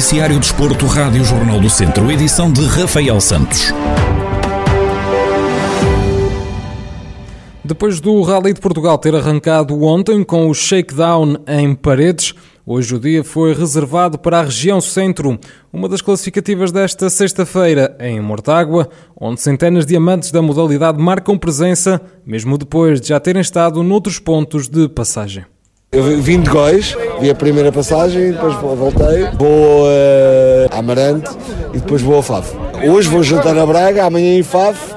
Noticiário Desporto, Rádio Jornal do Centro, edição de Rafael Santos. Depois do Rally de Portugal ter arrancado ontem com o shakedown em Paredes, hoje o dia foi reservado para a região centro, uma das classificativas desta sexta-feira em Mortágua, onde centenas de amantes da modalidade marcam presença, mesmo depois de já terem estado noutros pontos de passagem. Eu vim de Góis, vi a primeira passagem, depois voltei, vou a Amarante e depois vou a Faf. Hoje vou jantar a Braga, amanhã em Faf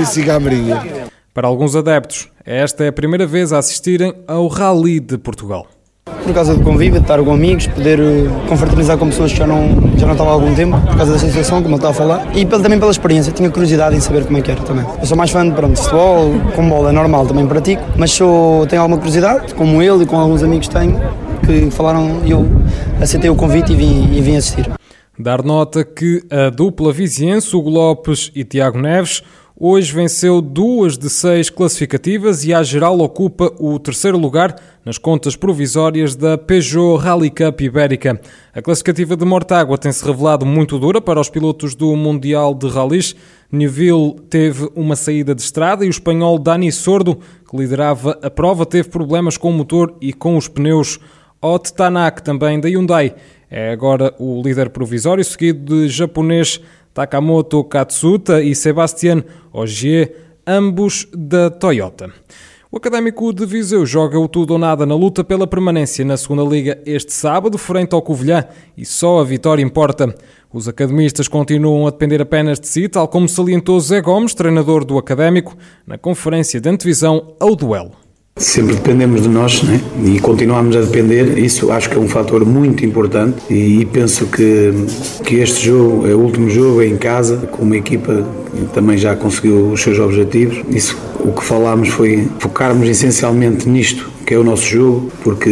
e siga a Marinha. Para alguns adeptos, esta é a primeira vez a assistirem ao Rally de Portugal por causa do convívio, de estar com amigos, poder eh, confraternizar com pessoas que já não, já não estavam há algum tempo, por causa da sensação, como ele estava a falar, e também pela experiência, tinha curiosidade em saber como é que era também. Eu sou mais fã de, pronto, futebol, com bola é normal, também pratico, mas sou, tenho alguma curiosidade, como ele e com alguns amigos tenho, que falaram e eu aceitei o convite e vim, e vim assistir. Dar nota que a dupla viziense, Hugo Lopes e Tiago Neves, Hoje venceu duas de seis classificativas e, à geral, ocupa o terceiro lugar nas contas provisórias da Peugeot Rally Cup Ibérica. A classificativa de Mortágua tem-se revelado muito dura para os pilotos do Mundial de Rallys. Neville teve uma saída de estrada e o espanhol Dani Sordo, que liderava a prova, teve problemas com o motor e com os pneus. Ot Tanak, também da Hyundai, é agora o líder provisório, seguido de japonês Takamoto Katsuta e Sebastian Ogier, ambos da Toyota. O Académico de Viseu joga o tudo ou nada na luta pela permanência na segunda Liga este sábado, frente ao Covilhã, e só a vitória importa. Os academistas continuam a depender apenas de si, tal como salientou Zé Gomes, treinador do Académico, na conferência de antevisão ao duelo. Sempre dependemos de nós né? e continuamos a depender. Isso acho que é um fator muito importante e, penso que, que este jogo é o último jogo em casa, com uma equipa que também já conseguiu os seus objetivos. Isso o que falámos foi focarmos essencialmente nisto que é o nosso jogo, porque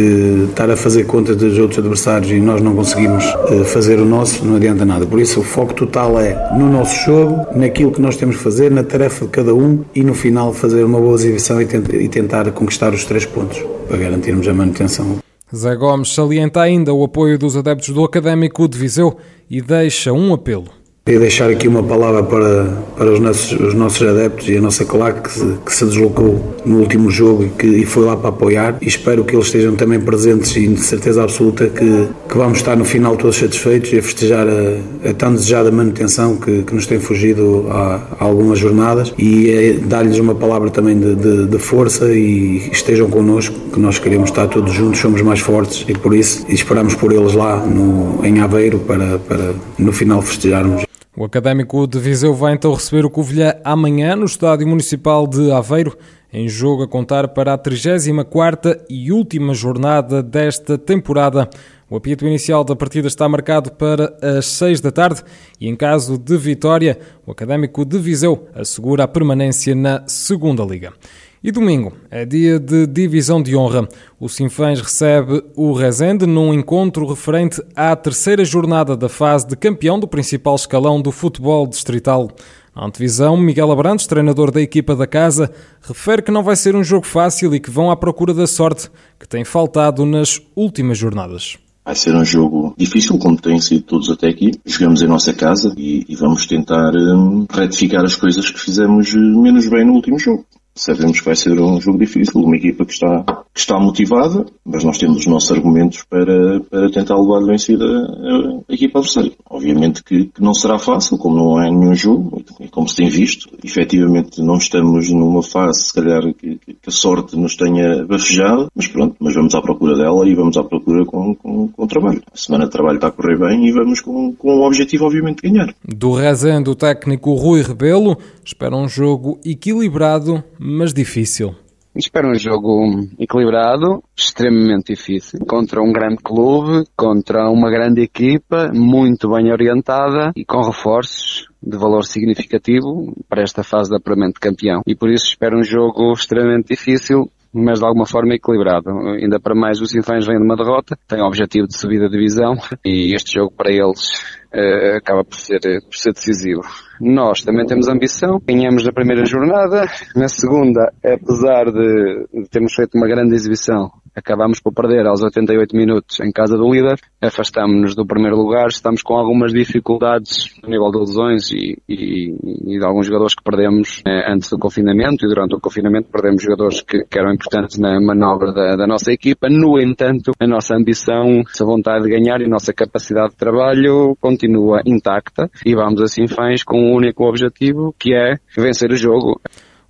estar a fazer conta dos outros adversários e nós não conseguimos eh, fazer o nosso, não adianta nada. Por isso, o foco total é no nosso jogo, naquilo que nós temos que fazer, na tarefa de cada um e no final fazer uma boa exibição e tentar conquistar os três pontos para garantirmos a manutenção. Zé Gomes salienta ainda o apoio dos adeptos do Académico de Viseu e deixa um apelo. Queria deixar aqui uma palavra para, para os, nossos, os nossos adeptos e a nossa claque que se, que se deslocou no último jogo e, que, e foi lá para apoiar e espero que eles estejam também presentes e de certeza absoluta que, que vamos estar no final todos satisfeitos e a festejar a, a tão desejada manutenção que, que nos tem fugido há, há algumas jornadas e é dar-lhes uma palavra também de, de, de, força e estejam connosco que nós queremos estar todos juntos, somos mais fortes e por isso esperamos por eles lá no, em Aveiro para, para no final festejarmos. O Académico de Viseu vai então receber o Covilhã amanhã no Estádio Municipal de Aveiro, em jogo a contar para a 34ª e última jornada desta temporada. O apito inicial da partida está marcado para as 6 da tarde e, em caso de vitória, o Académico de Viseu assegura a permanência na Segunda Liga. E domingo é dia de divisão de honra. O Sinfãs recebe o Rezende num encontro referente à terceira jornada da fase de campeão do principal escalão do futebol distrital. Na antevisão, Miguel Abrantes, treinador da equipa da casa, refere que não vai ser um jogo fácil e que vão à procura da sorte que tem faltado nas últimas jornadas. Vai ser um jogo difícil, como têm sido todos até aqui. Jogamos em nossa casa e, e vamos tentar hum, retificar as coisas que fizemos hum, menos bem no último jogo. Sabemos que vai ser um jogo difícil, uma equipa que está, que está motivada, mas nós temos os nossos argumentos para, para tentar levar vencida a, a equipa adversária. Obviamente que, que, não será fácil, como não é nenhum jogo, e como se tem visto. Efetivamente não estamos numa fase, se calhar, que, que a sorte nos tenha bafejado, mas pronto, mas vamos à procura dela e vamos à procura com, com, com o trabalho. A semana de trabalho está a correr bem e vamos com, com o objetivo, obviamente, de ganhar. Do Rezende, o técnico Rui Rebelo espera um jogo equilibrado, mas difícil. Espero um jogo equilibrado, extremamente difícil, contra um grande clube, contra uma grande equipa, muito bem orientada e com reforços de valor significativo para esta fase de apuramento de campeão. E por isso espero um jogo extremamente difícil, mas de alguma forma equilibrado. Ainda para mais, os Sinfãs vêm de uma derrota, têm o objetivo de subir a divisão e este jogo para eles uh, acaba por ser, por ser decisivo. Nós também temos ambição, ganhamos na primeira jornada, na segunda, apesar de termos feito uma grande exibição, acabamos por perder aos 88 minutos em casa do líder, afastamos-nos do primeiro lugar, estamos com algumas dificuldades no nível de lesões e, e, e de alguns jogadores que perdemos eh, antes do confinamento e durante o confinamento perdemos jogadores que, que eram importantes na manobra da, da, nossa equipa. No entanto, a nossa ambição, a vontade de ganhar e a nossa capacidade de trabalho continua intacta e vamos assim fãs com um único objetivo que é vencer o jogo.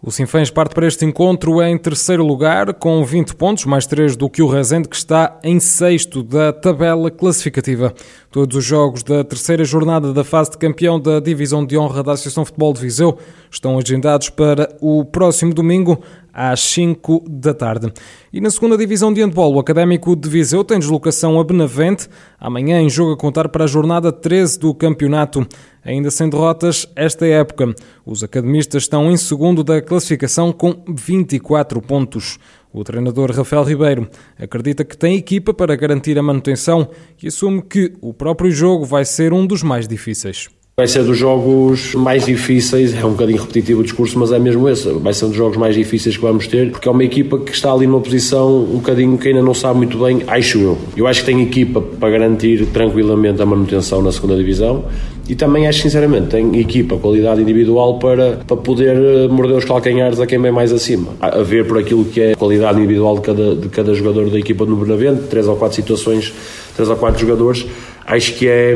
O Sinfãs parte para este encontro em terceiro lugar, com 20 pontos, mais 3 do que o Rezende, que está em sexto da tabela classificativa. Todos os jogos da terceira jornada da fase de campeão da Divisão de Honra da Associação Futebol de Viseu estão agendados para o próximo domingo, às 5 da tarde. E na segunda divisão de handball, o Académico de Viseu tem deslocação a Benavente, amanhã em jogo a contar para a jornada 13 do campeonato. Ainda sem derrotas esta época, os academistas estão em segundo da classificação com 24 pontos. O treinador Rafael Ribeiro acredita que tem equipa para garantir a manutenção e assume que o próprio jogo vai ser um dos mais difíceis. Vai ser dos jogos mais difíceis, é um bocadinho repetitivo o discurso, mas é mesmo esse. Vai ser um dos jogos mais difíceis que vamos ter, porque é uma equipa que está ali numa posição um bocadinho que ainda não sabe muito bem, acho eu. Eu acho que tem equipa para garantir tranquilamente a manutenção na segunda divisão e também acho sinceramente tem equipa, qualidade individual para, para poder eh, morder os calcanhares a quem vem mais acima. A ver por aquilo que é a qualidade individual de cada, de cada jogador da equipa no Benavente, três ou quatro situações, três ou quatro jogadores, acho que é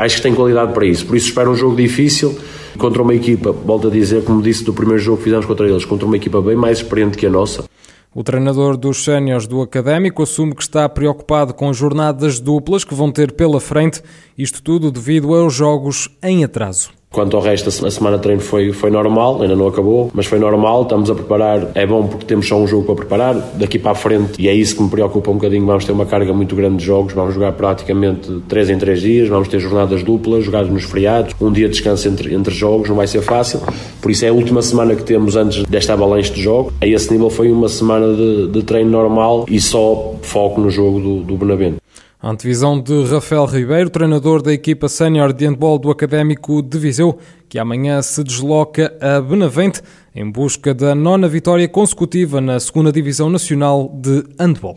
acho que tem qualidade para isso. Por isso espero um jogo difícil contra uma equipa, volto a dizer, como disse do primeiro jogo que fizemos contra eles, contra uma equipa bem mais experiente que a nossa. O treinador dos séniores do Académico assume que está preocupado com as jornadas duplas que vão ter pela frente, isto tudo devido aos jogos em atraso. Quanto ao resto, a semana de treino foi, foi normal, ainda não acabou, mas foi normal. Estamos a preparar, é bom porque temos só um jogo para preparar. Daqui para a frente, e é isso que me preocupa um bocadinho, vamos ter uma carga muito grande de jogos. Vamos jogar praticamente 3 em 3 dias, vamos ter jornadas duplas, jogadas nos feriados, um dia de descanso entre, entre jogos, não vai ser fácil. Por isso é a última semana que temos antes desta avalanche de jogos. A esse nível foi uma semana de, de treino normal e só foco no jogo do, do Benavente. A antevisão de Rafael Ribeiro, treinador da equipa sénior de handball do Académico de Viseu, que amanhã se desloca a Benavente em busca da nona vitória consecutiva na segunda Divisão Nacional de Handball.